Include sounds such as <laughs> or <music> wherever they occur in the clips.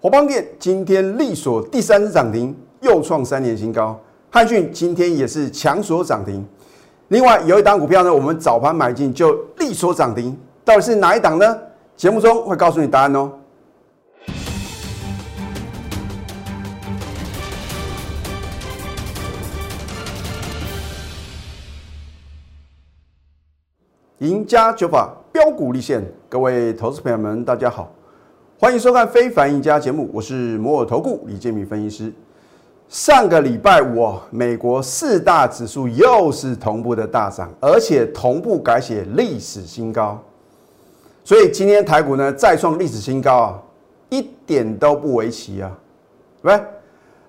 华邦电今天力所第三次涨停，又创三年新高。汉讯今天也是强所涨停。另外有一档股票呢，我们早盘买进就力所涨停，到底是哪一档呢？节目中会告诉你答案哦。赢家九法标股立现，各位投资朋友们，大家好，欢迎收看《非凡赢家》节目，我是摩尔投顾李建民分析师。上个礼拜五，美国四大指数又是同步的大涨，而且同步改写历史新高。所以今天台股呢再创历史新高啊，一点都不为奇啊，喂？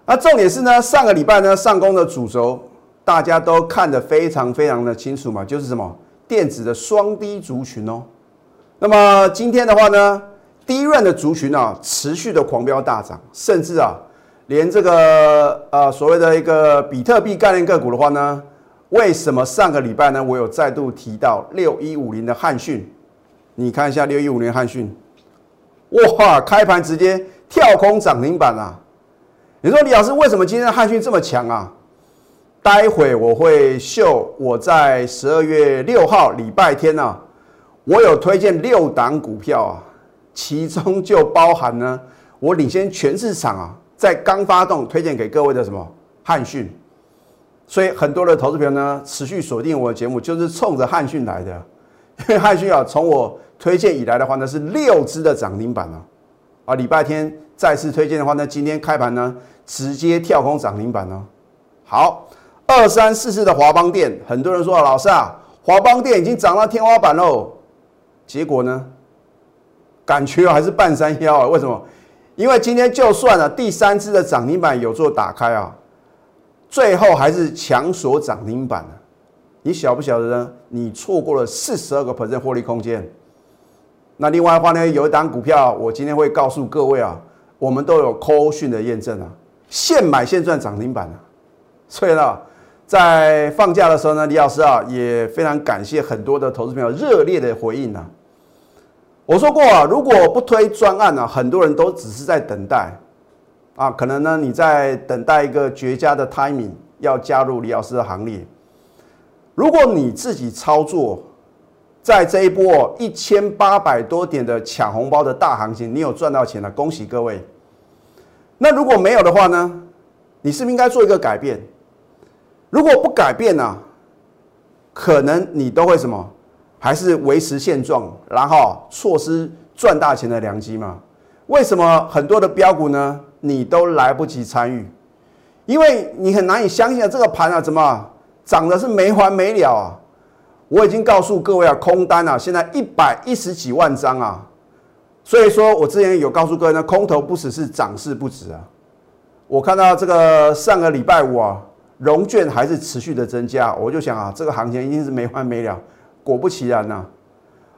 那重点是呢，上个礼拜呢上攻的主轴，大家都看得非常非常的清楚嘛，就是什么？电子的双低族群哦，那么今天的话呢，低润的族群啊，持续的狂飙大涨，甚至啊，连这个呃所谓的一个比特币概念个股的话呢，为什么上个礼拜呢，我有再度提到六一五零的汉讯？你看一下六一五零汉讯，哇，开盘直接跳空涨停板啊！你说李老师为什么今天的汉讯这么强啊？待会我会秀我在十二月六号礼拜天呢，我有推荐六档股票啊，其中就包含呢，我领先全市场啊，在刚发动推荐给各位的什么汉讯，所以很多的投资朋友呢持续锁定我的节目，就是冲着汉讯来的，因 <laughs> 为汉讯啊，从我推荐以来的话呢是六只的涨停板啊，啊礼拜天再次推荐的话呢，今天开盘呢直接跳空涨停板哦，好。二三四四的华邦电，很多人说老师啊，华邦电已经涨到天花板喽。结果呢，感觉还是半山腰啊？为什么？因为今天就算了第三次的涨停板有做打开啊，最后还是强锁涨停板啊你晓不晓得呢？你错过了四十二个 percent 获利空间。那另外的话呢，有一档股票，我今天会告诉各位啊，我们都有 call 讯的验证啊，现买现赚涨停板啊。所以呢。在放假的时候呢，李老师啊也非常感谢很多的投资朋友热烈的回应啊。我说过啊，如果不推专案呢，很多人都只是在等待啊，可能呢你在等待一个绝佳的 timing 要加入李老师的行列。如果你自己操作，在这一波一千八百多点的抢红包的大行情，你有赚到钱了，恭喜各位。那如果没有的话呢，你是不是应该做一个改变？如果不改变呢，可能你都会什么，还是维持现状，然后错失赚大钱的良机嘛？为什么很多的标股呢，你都来不及参与？因为你很难以相信啊，这个盘啊，怎么涨的是没完没了啊？我已经告诉各位啊，空单啊，现在一百一十几万张啊，所以说我之前有告诉各位呢，空头不只是涨势不止啊。我看到这个上个礼拜五啊。融券还是持续的增加，我就想啊，这个行情一定是没完没了。果不其然呐，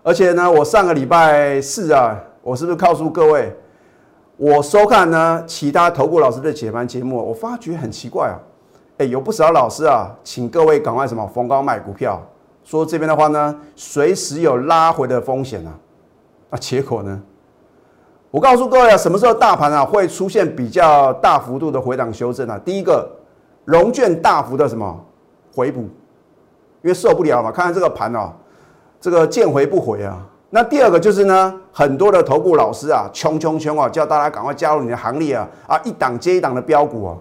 而且呢，我上个礼拜四啊，我是不是告诉各位，我收看呢其他投顾老师的解盘节目，我发觉很奇怪啊，哎，有不少老师啊，请各位赶快什么逢高买股票，说这边的话呢，随时有拉回的风险啊，那结果呢，我告诉各位啊，什么时候大盘啊会出现比较大幅度的回档修正啊？第一个。融券大幅的什么回补，因为受不了嘛，看看这个盘哦，这个见回不回啊。那第二个就是呢，很多的头部老师啊，冲冲冲啊，叫大家赶快加入你的行列啊啊，一档接一档的标股啊，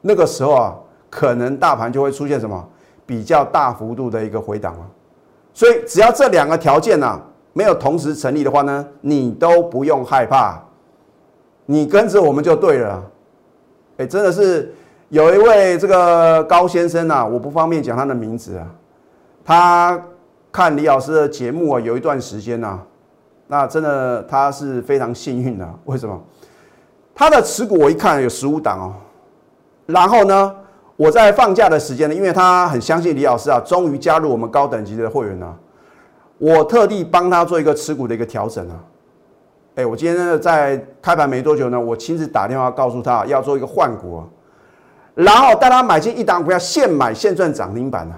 那个时候啊，可能大盘就会出现什么比较大幅度的一个回档啊。所以只要这两个条件呢没有同时成立的话呢，你都不用害怕，你跟着我们就对了。哎，真的是。有一位这个高先生啊，我不方便讲他的名字啊。他看李老师的节目啊，有一段时间呐，那真的他是非常幸运的。<laughs> 为什么？他的持股我一看有十五档哦。然后呢，我在放假的时间呢，因为他很相信李老师啊，终于加入我们高等级的会员了。我特地帮他做一个持股的一个调整啊。哎，我今天呢在开盘没多久呢，我亲自打电话告诉他要做一个换股啊。然后带他买进一档股票，现买现赚涨停板啊！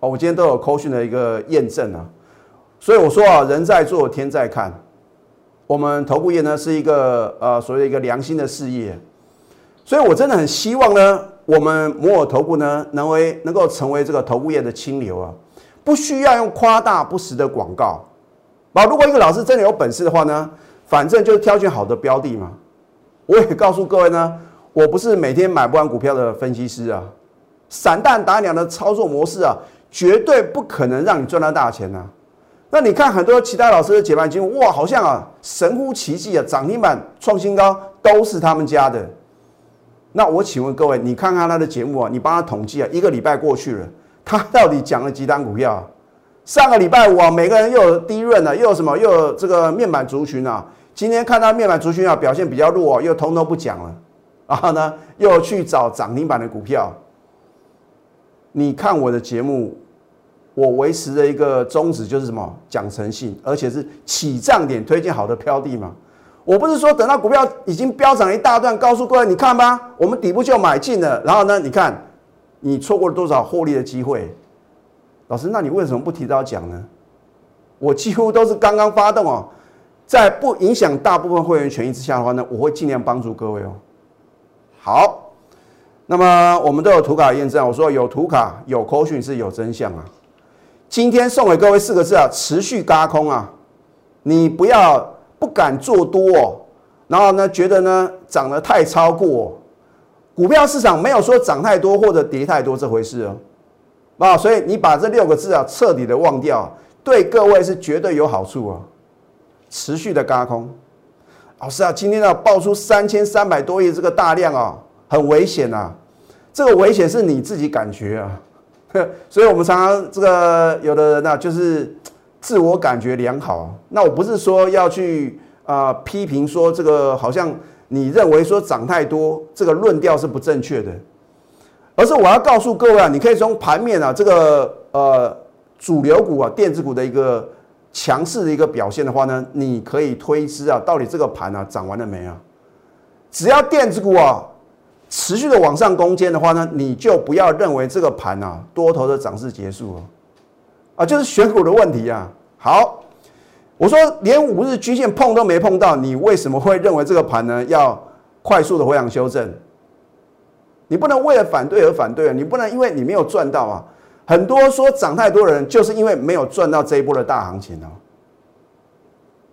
哦，我今天都有扣讯的一个验证啊，所以我说啊，人在做天在看，我们投顾业呢是一个呃所谓一个良心的事业，所以我真的很希望呢，我们摩尔投顾呢能为能够成为这个投顾业的清流啊，不需要用夸大不实的广告。啊，如果一个老师真的有本事的话呢，反正就挑选好的标的嘛。我也告诉各位呢，我不是每天买不完股票的分析师啊，散弹打鸟的操作模式啊，绝对不可能让你赚到大钱呐。那你看很多其他老师的解盘节目，哇，好像啊神乎其技啊，涨停板创新高都是他们家的。那我请问各位，你看看他的节目啊，你帮他统计啊，一个礼拜过去了，他到底讲了几单股票？上个礼拜五啊，每个人又有低润了，又有什么？又有这个面板族群啊。今天看到面板族群啊表现比较弱，啊又通通不讲了。然后呢，又去找涨停板的股票。你看我的节目，我维持的一个宗旨就是什么？讲诚信，而且是起涨点推荐好的标的嘛。我不是说等到股票已经飙涨一大段，告诉各位你看吧，我们底部就买进了。然后呢，你看你错过了多少获利的机会？老师，那你为什么不提早讲呢？我几乎都是刚刚发动哦，在不影响大部分会员权益之下的话呢，我会尽量帮助各位哦。好，那么我们都有图卡验证，我说有图卡有口讯是有真相啊。今天送给各位四个字啊，持续嘎空啊，你不要不敢做多哦，然后呢觉得呢涨得太超过，股票市场没有说涨太多或者跌太多这回事哦。啊，所以你把这六个字啊彻底的忘掉，对各位是绝对有好处啊！持续的嘎空，老师啊，今天要爆出三千三百多亿这个大量啊，很危险呐！这个危险是你自己感觉啊，<laughs> 所以我们常常这个有的人呢，就是自我感觉良好。那我不是说要去啊批评说这个好像你认为说涨太多，这个论调是不正确的。而是我要告诉各位啊，你可以从盘面啊这个呃主流股啊电子股的一个强势的一个表现的话呢，你可以推知啊到底这个盘啊涨完了没啊？只要电子股啊持续的往上攻坚的话呢，你就不要认为这个盘啊多头的涨势结束了啊，就是选股的问题啊。好，我说连五日均线碰都没碰到，你为什么会认为这个盘呢要快速的回档修正？你不能为了反对而反对啊！你不能因为你没有赚到啊！很多说涨太多的人，就是因为没有赚到这一波的大行情哦。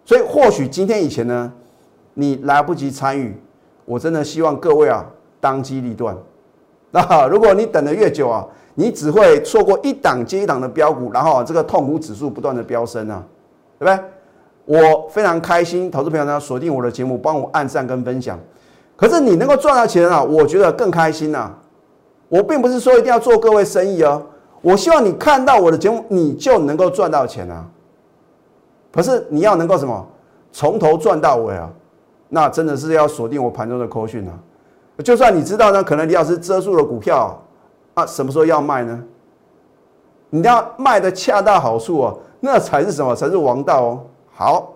所以或许今天以前呢，你来不及参与，我真的希望各位啊，当机立断。那如果你等的越久啊，你只会错过一档接一档的标股，然后这个痛苦指数不断的飙升啊，对不对？我非常开心，投资朋友呢锁定我的节目，帮我按赞跟分享。可是你能够赚到钱啊，我觉得更开心呐。我并不是说一定要做各位生意哦，我希望你看到我的节目，你就能够赚到钱啊。可是你要能够什么，从头赚到尾啊，那真的是要锁定我盘中的扣讯啊。就算你知道呢，可能李老师遮住了股票啊，什么时候要卖呢？你要卖的恰到好处哦，那才是什么？才是王道哦。好。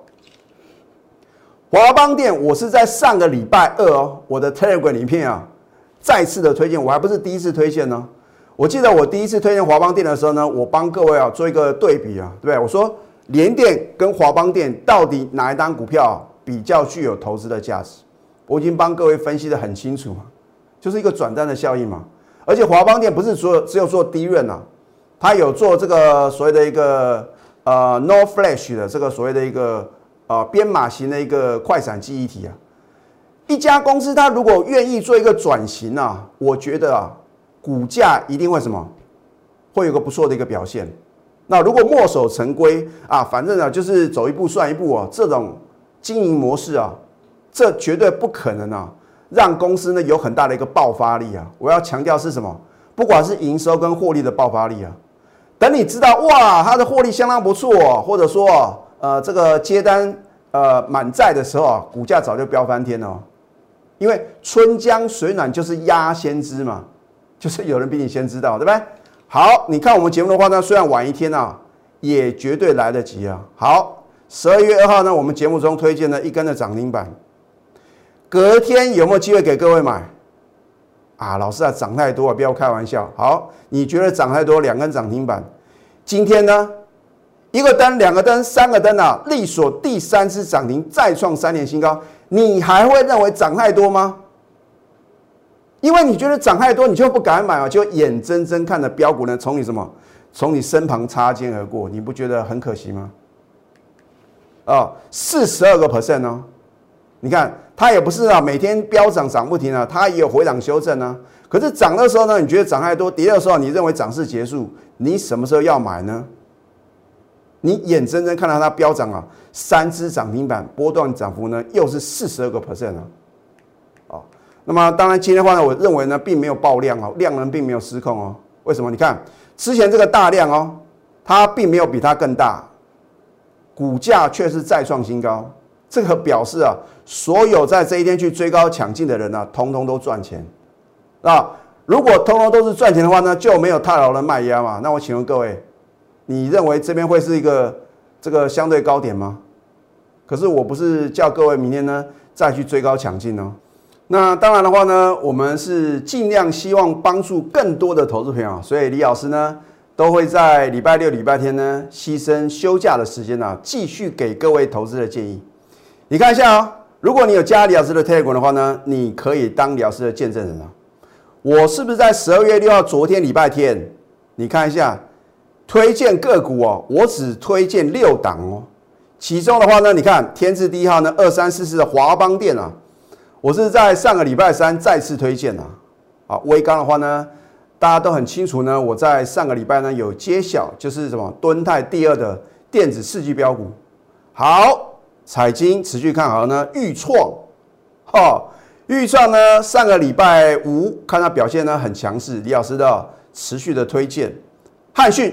华邦店，我是在上个礼拜二哦，我的 Telegram 里面啊，再次的推荐，我还不是第一次推荐呢。我记得我第一次推荐华邦店的时候呢，我帮各位啊做一个对比啊，对不对？我说联电跟华邦店到底哪一单股票比较具有投资的价值？我已经帮各位分析的很清楚，就是一个转单的效应嘛。而且华邦店不是说只有做低润啊，它有做这个所谓的一个呃 No Flash 的这个所谓的一个。啊，编码型的一个快闪记忆体啊，一家公司它如果愿意做一个转型啊，我觉得啊，股价一定会什么，会有个不错的一个表现。那如果墨守成规啊，反正呢就是走一步算一步啊，这种经营模式啊，这绝对不可能啊，让公司呢有很大的一个爆发力啊。我要强调是什么？不管是营收跟获利的爆发力啊，等你知道哇，它的获利相当不错，或者说。呃，这个接单呃满载的时候啊，股价早就飙翻天了，因为春江水暖就是鸭先知嘛，就是有人比你先知道，对不对？好，你看我们节目的话呢，虽然晚一天啊，也绝对来得及啊。好，十二月二号呢，我们节目中推荐了一根的涨停板，隔天有没有机会给各位买？啊，老师啊，涨太多啊，不要开玩笑。好，你觉得涨太多，两根涨停板，今天呢？一个灯、两个灯、三个灯啊，力所第三次涨停，再创三年新高，你还会认为涨太多吗？因为你觉得涨太多，你就不敢买啊，就眼睁睁看着标股呢从你什么，从你身旁擦肩而过，你不觉得很可惜吗？啊，四十二个 percent 哦，你看它也不是啊，每天飙涨涨不停啊，它也有回档修正啊。可是涨的时候呢，你觉得涨太多；跌的时候，你认为涨势结束，你什么时候要买呢？你眼睁睁看到它飙涨啊，三只涨停板，波段涨幅呢又是四十二个 percent 啊，啊，那么当然今天的话呢，我认为呢并没有爆量哦，量能并没有失控哦。为什么？你看之前这个大量哦，它并没有比它更大，股价却是再创新高，这个表示啊，所有在这一天去追高抢进的人呢，通通都赚钱。啊，如果通通都是赚钱的话呢，就没有太牢的卖压嘛。那我请问各位，你认为这边会是一个这个相对高点吗？可是我不是叫各位明天呢再去追高抢进哦。那当然的话呢，我们是尽量希望帮助更多的投资朋友，所以李老师呢都会在礼拜六、礼拜天呢牺牲休假的时间呢，继续给各位投资的建议。你看一下啊，如果你有加李老师的 Telegram 的话呢，你可以当李老师的见证人啊。我是不是在十二月六号昨天礼拜天？你看一下推荐个股哦，我只推荐六档哦。其中的话呢，你看天字第一号呢，二三四四的华邦电啊，我是在上个礼拜三再次推荐啊。啊，微刚的话呢，大家都很清楚呢，我在上个礼拜呢有揭晓，就是什么敦泰第二的电子世纪标股。好，彩金持续看好呢，预创，哈。预创呢？上个礼拜五看它表现呢很强势，李老师的持续的推荐，汉讯，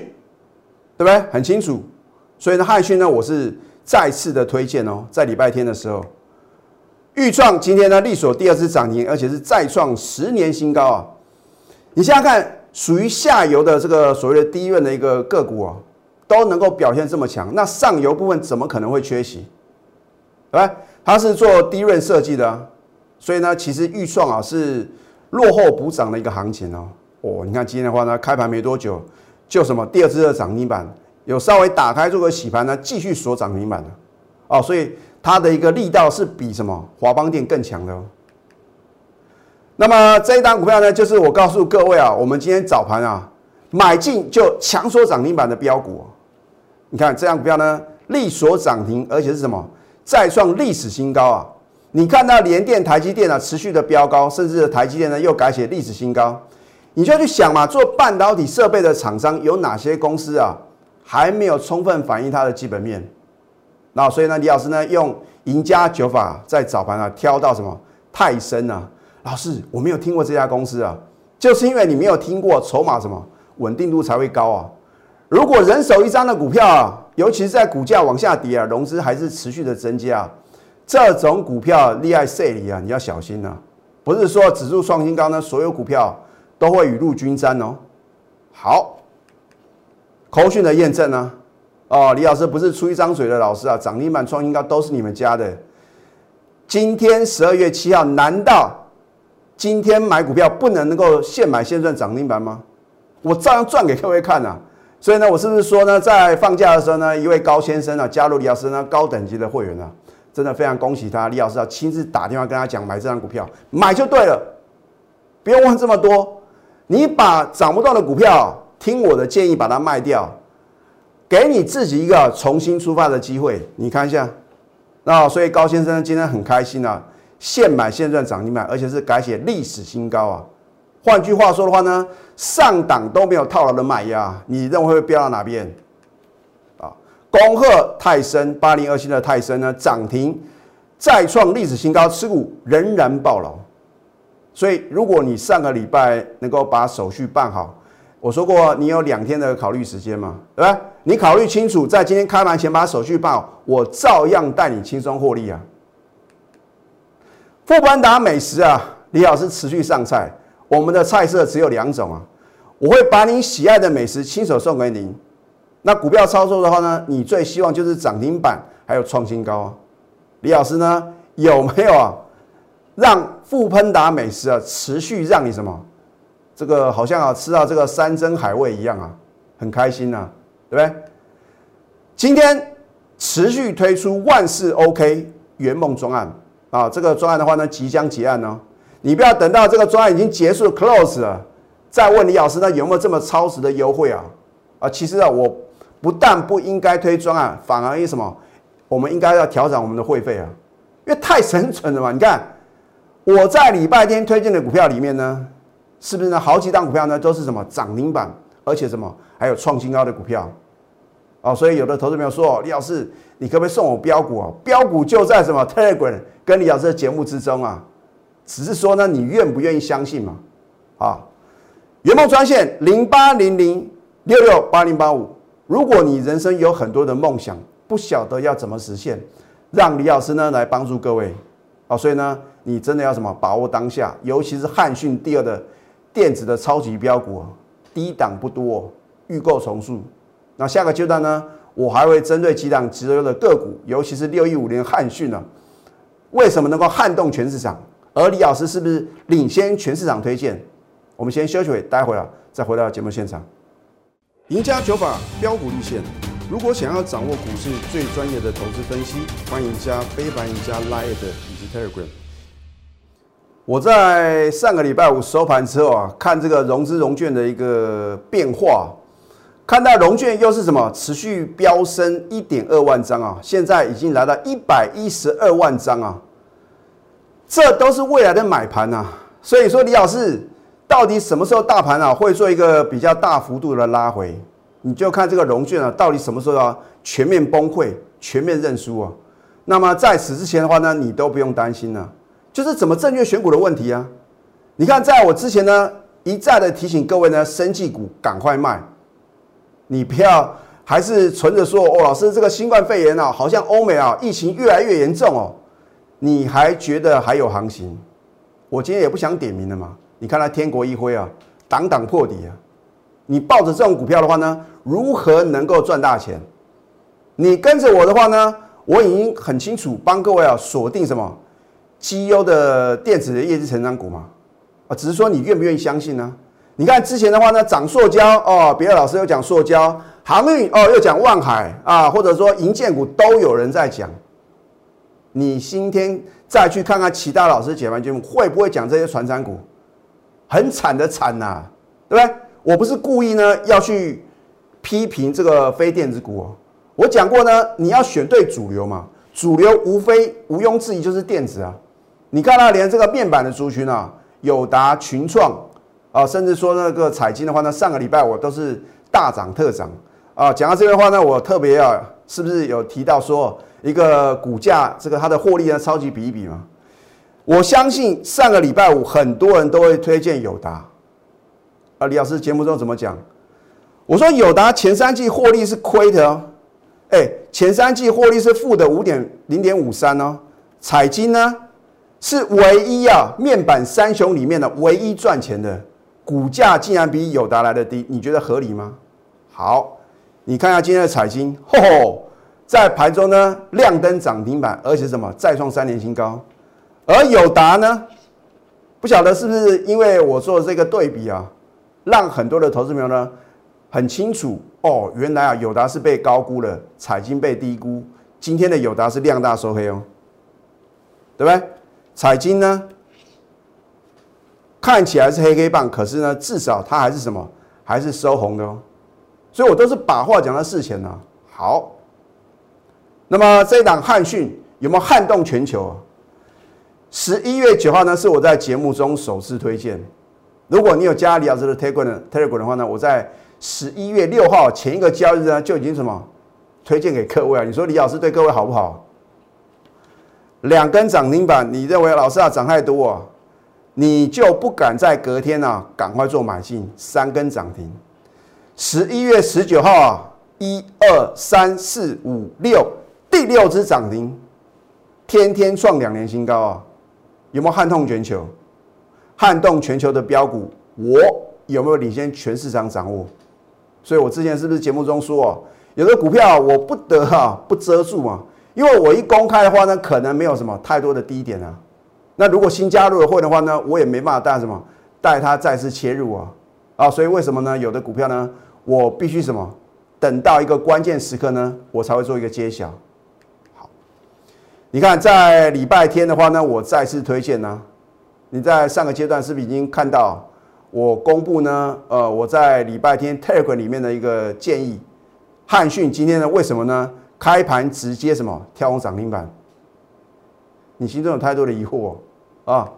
对不对？很清楚。所以呢，汉讯呢，我是再次的推荐哦，在礼拜天的时候，预创今天呢，力所第二次涨停，而且是再创十年新高啊！你想想看，属于下游的这个所谓的低润的一个个股啊，都能够表现这么强，那上游部分怎么可能会缺席？对吧？它是做低润设计的。所以呢，其实预算啊是落后补涨的一个行情哦。哦，你看今天的话呢，开盘没多久就什么第二次的涨停板，有稍微打开做个洗盘呢，继续锁涨停板的哦。所以它的一个力道是比什么华邦电更强的哦。那么这一单股票呢，就是我告诉各位啊，我们今天早盘啊买进就强锁涨停板的标股。你看这样股票呢，力锁涨停，而且是什么再创历史新高啊。你看到联电、台积电啊持续的飙高，甚至台积电呢又改写历史新高，你就要去想嘛，做半导体设备的厂商有哪些公司啊还没有充分反映它的基本面？那所以呢，李老师呢用赢家九法在早盘啊挑到什么泰森啊，老师我没有听过这家公司啊，就是因为你没有听过，筹码什么稳定度才会高啊。如果人手一张的股票啊，尤其是在股价往下跌啊，融资还是持续的增加。这种股票厉害势力啊，你要小心呐！不是说指数创新高呢，所有股票都会雨露均沾哦。好，口讯的验证呢？哦，李老师不是出一张嘴的老师啊，涨停板创新高都是你们家的。今天十二月七号，难道今天买股票不能能够现买现赚涨停板吗？我照样赚给各位看呐。所以呢，我是不是说呢，在放假的时候呢，一位高先生啊，加入李老师呢高等级的会员啊？真的非常恭喜他，李老师要亲自打电话跟他讲买这张股票，买就对了，不用问这么多。你把涨不动的股票，听我的建议把它卖掉，给你自己一个重新出发的机会。你看一下，那所以高先生今天很开心啊，现买现赚涨停板，而且是改写历史新高啊。换句话说的话呢，上档都没有套牢的卖压，你认为会飙到哪边啊？恭贺泰森八零二七的泰森呢涨停再创历史新高，持股仍然爆牢。所以如果你上个礼拜能够把手续办好，我说过你有两天的考虑时间嘛，对吧？你考虑清楚，在今天开盘前把手续办好，我照样带你轻松获利啊。富邦达美食啊，李老师持续上菜，我们的菜色只有两种啊，我会把你喜爱的美食亲手送给您。那股票操作的话呢，你最希望就是涨停板还有创新高啊？李老师呢有没有啊？让富喷达美食啊持续让你什么？这个好像啊吃到这个山珍海味一样啊，很开心呐，对不对？今天持续推出万事 OK 圆梦专案啊，这个专案的话呢，即将结案哦。你不要等到这个专案已经结束 close 了，再问李老师，那有没有这么超值的优惠啊？啊，其实啊，我不但不应该推专案，反而因什么？我们应该要调整我们的会费啊，因为太神准了嘛。你看我在礼拜天推荐的股票里面呢，是不是呢？好几档股票呢都是什么涨停板，而且什么还有创新高的股票。哦，所以有的投资朋友说，李老师，你可不可以送我标股啊？标股就在什么 Telegram 跟李老师的节目之中啊，只是说呢，你愿不愿意相信嘛？啊，圆梦专线零八零零六六八零八五。如果你人生有很多的梦想，不晓得要怎么实现，让李老师呢来帮助各位。啊，所以呢，你真的要什么把握当下，尤其是汉讯第二的电子的超级标股，低档不多，预购重塑。那下个阶段呢，我还会针对几档直流的个股，尤其是六一五零汉讯呢，为什么能够撼动全市场？而李老师是不是领先全市场推荐？我们先休息会，待会啊再回到节目现场。赢家九法标股立线，如果想要掌握股市最专业的投资分析，欢迎加非凡、赢家 Line 以及 Telegram。我在上个礼拜五收盘之后啊，看这个融资融券的一个变化。看到融券又是什么持续飙升一点二万张啊，现在已经来到一百一十二万张啊，这都是未来的买盘呐。所以说，李老师到底什么时候大盘啊会做一个比较大幅度的拉回？你就看这个融券啊，到底什么时候要全面崩溃、全面认输啊？那么在此之前的话呢，你都不用担心了，就是怎么正确选股的问题啊。你看，在我之前呢一再的提醒各位呢，生技股赶快卖。你不要还是存着说哦，老师这个新冠肺炎啊，好像欧美啊疫情越来越严重哦，你还觉得还有行情？我今天也不想点名了嘛。你看它天国一辉啊，挡挡破底啊。你抱着这种股票的话呢，如何能够赚大钱？你跟着我的话呢，我已经很清楚帮各位啊锁定什么绩优的电子的业绩成长股嘛。啊，只是说你愿不愿意相信呢？你看之前的话呢，涨塑胶哦，别的老师又讲塑胶，航运哦又讲万海啊，或者说银建股都有人在讲。你今天再去看看其他老师解盘节目，会不会讲这些传产股？很惨的惨呐，对不对？我不是故意呢要去批评这个非电子股哦，我讲过呢，你要选对主流嘛，主流无非毋庸置疑就是电子啊。你看到连这个面板的族群啊，友达、群创。啊，甚至说那个彩金的话呢，上个礼拜我都是大涨特涨啊。讲到这边的话呢，我特别啊，是不是有提到说一个股价这个它的获利呢，超级比一比嘛？我相信上个礼拜五很多人都会推荐友达啊。李老师节目中怎么讲？我说友达前三季获利是亏的哦，哎，前三季获利是负的五点零点五三哦。彩金呢是唯一啊面板三雄里面的唯一赚钱的。股价竟然比友达来的低，你觉得合理吗？好，你看一下今天的彩金，吼吼，在盘中呢亮灯涨停板，而且什么再创三年新高。而友达呢，不晓得是不是因为我做的这个对比啊，让很多的投资朋友呢很清楚哦，原来啊友达是被高估了，彩金被低估。今天的友达是量大收黑哦，对不对？彩金呢？看起来是黑黑棒，可是呢，至少它还是什么？还是收红的哦。所以我都是把话讲到事前呢。好，那么这一档汉讯有没有撼动全球啊？十一月九号呢，是我在节目中首次推荐。如果你有加李老师的 Telegram Telegram 的话呢，我在十一月六号前一个交易日呢就已经什么推荐给各位啊？你说李老师对各位好不好？两根涨停板，你认为老师啊涨太多啊？你就不敢在隔天啊，赶快做买进，三根涨停。十一月十九号啊，一二三四五六，第六只涨停，天天创两年新高啊！有没有撼动全球？撼动全球的标股，我有没有领先全市场掌握？所以我之前是不是节目中说啊，有的股票我不得哈不遮住嘛，因为我一公开的话呢，可能没有什么太多的低点啊。那如果新加入的会的话呢，我也没办法带什么带它再次切入啊啊，所以为什么呢？有的股票呢，我必须什么等到一个关键时刻呢，我才会做一个揭晓。你看在礼拜天的话呢，我再次推荐呢。你在上个阶段是不是已经看到我公布呢？呃，我在礼拜天 Telegram 里面的一个建议，汉讯今天呢为什么呢？开盘直接什么跳空涨停板？你心中有太多的疑惑啊？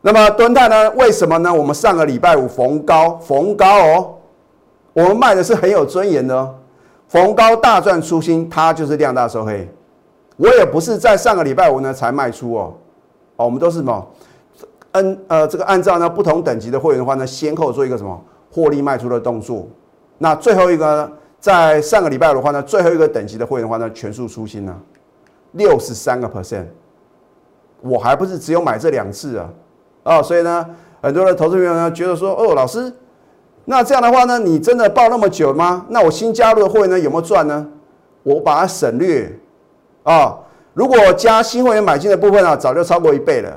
那么敦泰呢？为什么呢？我们上个礼拜五逢高逢高哦，我们卖的是很有尊严的，逢高大赚出新，它就是量大收黑。我也不是在上个礼拜五呢才卖出哦，哦，我们都是什么？嗯呃这个按照呢不同等级的会员的话呢，先后做一个什么获利卖出的动作。那最后一个呢，在上个礼拜五的话呢，最后一个等级的会员的话呢，全数出新呢，六十三个 percent。我还不是只有买这两次啊，啊，所以呢，很多的投资朋友呢觉得说，哦，老师，那这样的话呢，你真的报那么久吗？那我新加入的会员呢有没有赚呢？我把它省略啊，如果加新会员买进的部分啊，早就超过一倍了。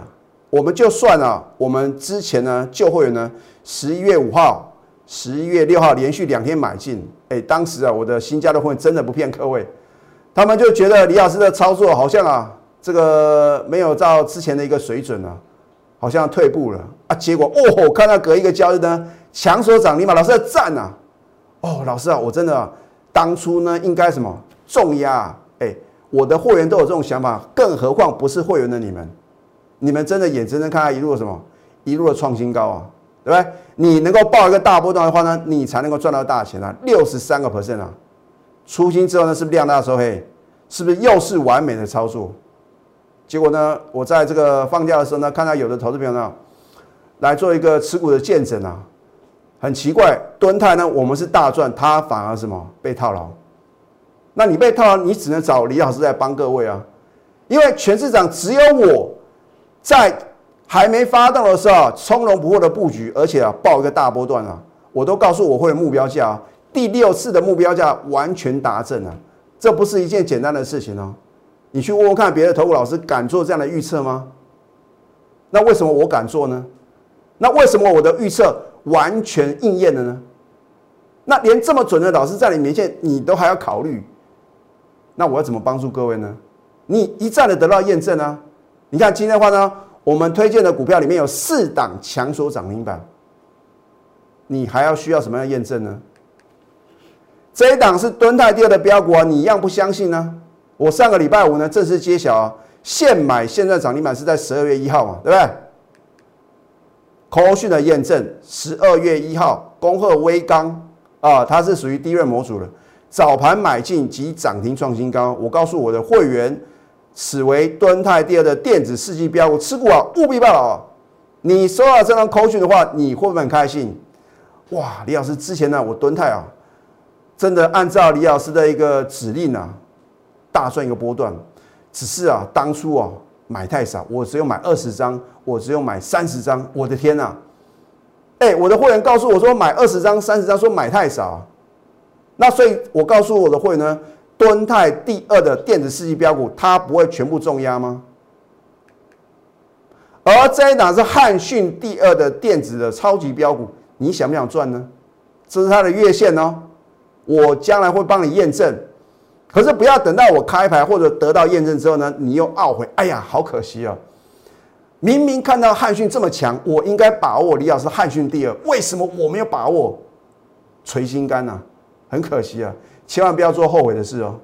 我们就算啊，我们之前呢旧会员呢，十一月五号、十一月六号连续两天买进，哎，当时啊我的新加的会员真的不骗各位，他们就觉得李老师的操作好像啊这个没有照之前的一个水准啊，好像退步了。啊，结果哦，看到隔一个交易呢强所涨停嘛，老师在赞啊，哦，老师啊，我真的当初呢应该什么重压，我的会员都有这种想法，更何况不是会员的你们。你们真的眼睁睁看他一路什么一路的创新高啊，对不对？你能够报一个大波段的话呢，你才能够赚到大钱啊！六十三个 percent 啊，出新之后呢，是不是量大收黑？是不是又是完美的操作？结果呢，我在这个放假的时候呢，看到有的投资朋友呢来做一个持股的见证啊，很奇怪，敦泰呢我们是大赚，他反而什么被套牢？那你被套，你只能找李老师来帮各位啊，因为全市场只有我。在还没发动的时候，从容不迫的布局，而且啊，报一个大波段啊，我都告诉我会目标价啊，第六次的目标价完全达阵了，这不是一件简单的事情哦。你去问问看，别的投顾老师敢做这样的预测吗？那为什么我敢做呢？那为什么我的预测完全应验了呢？那连这么准的老师在你面前，你都还要考虑？那我要怎么帮助各位呢？你一再的得到验证呢？你看今天的话呢，我们推荐的股票里面有四档强所涨停板，你还要需要什么样的验证呢？这一档是敦泰第二的标股啊，你一样不相信呢？我上个礼拜五呢正式揭晓啊，现买现在涨停板是在十二月一号嘛，对不对？科讯的验证，十二月一号，恭贺微刚啊，它是属于低润模组的，早盘买进及涨停创新高，我告诉我的会员。此为敦泰第二的电子世纪标股，持股啊务必报啊！你收到这张口讯的话，你会不会很开心？哇，李老师之前呢，我敦泰啊，真的按照李老师的一个指令啊，大赚一个波段。只是啊，当初啊买太少，我只有买二十张，我只有买三十张。我的天呐！哎，我的会员告诉我说买二十张、三十张，说买太少。那所以我告诉我的会呢。敦泰第二的电子世纪标股，它不会全部重压吗？而这一档是汉讯第二的电子的超级标股，你想不想赚呢？这是它的月线哦，我将来会帮你验证。可是不要等到我开牌或者得到验证之后呢，你又懊悔。哎呀，好可惜啊！明明看到汉讯这么强，我应该把握李老师汉讯第二，为什么我没有把握？捶心肝呐，很可惜啊。千万不要做后悔的事哦！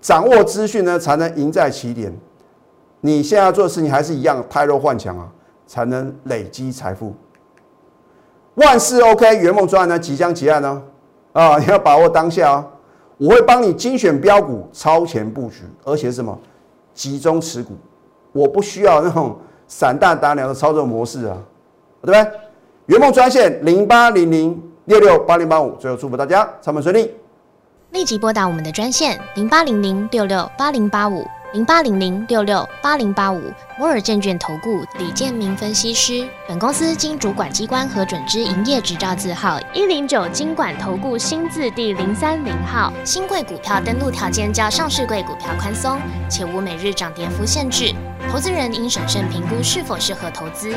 掌握资讯呢，才能赢在起点。你现在做的事情还是一样，太弱换强啊，才能累积财富。万事 OK，圆梦专案呢即将结案呢，啊，你要把握当下哦。我会帮你精选标股，超前布局，而且什么集中持股，我不需要那种散弹打鸟的操作模式啊，对不对？圆梦专线零八零零六六八零八五，最后祝福大家操盘顺利。立即拨打我们的专线零八零零六六八零八五。零八零零六六八零八五摩尔证券投顾李建明分析师。本公司经主管机关核准之营业执照字号一零九金管投顾新字第零三零号。新贵股票登录条件较上市贵股票宽松，且无每日涨跌幅限制。投资人应审慎评估是否适合投资。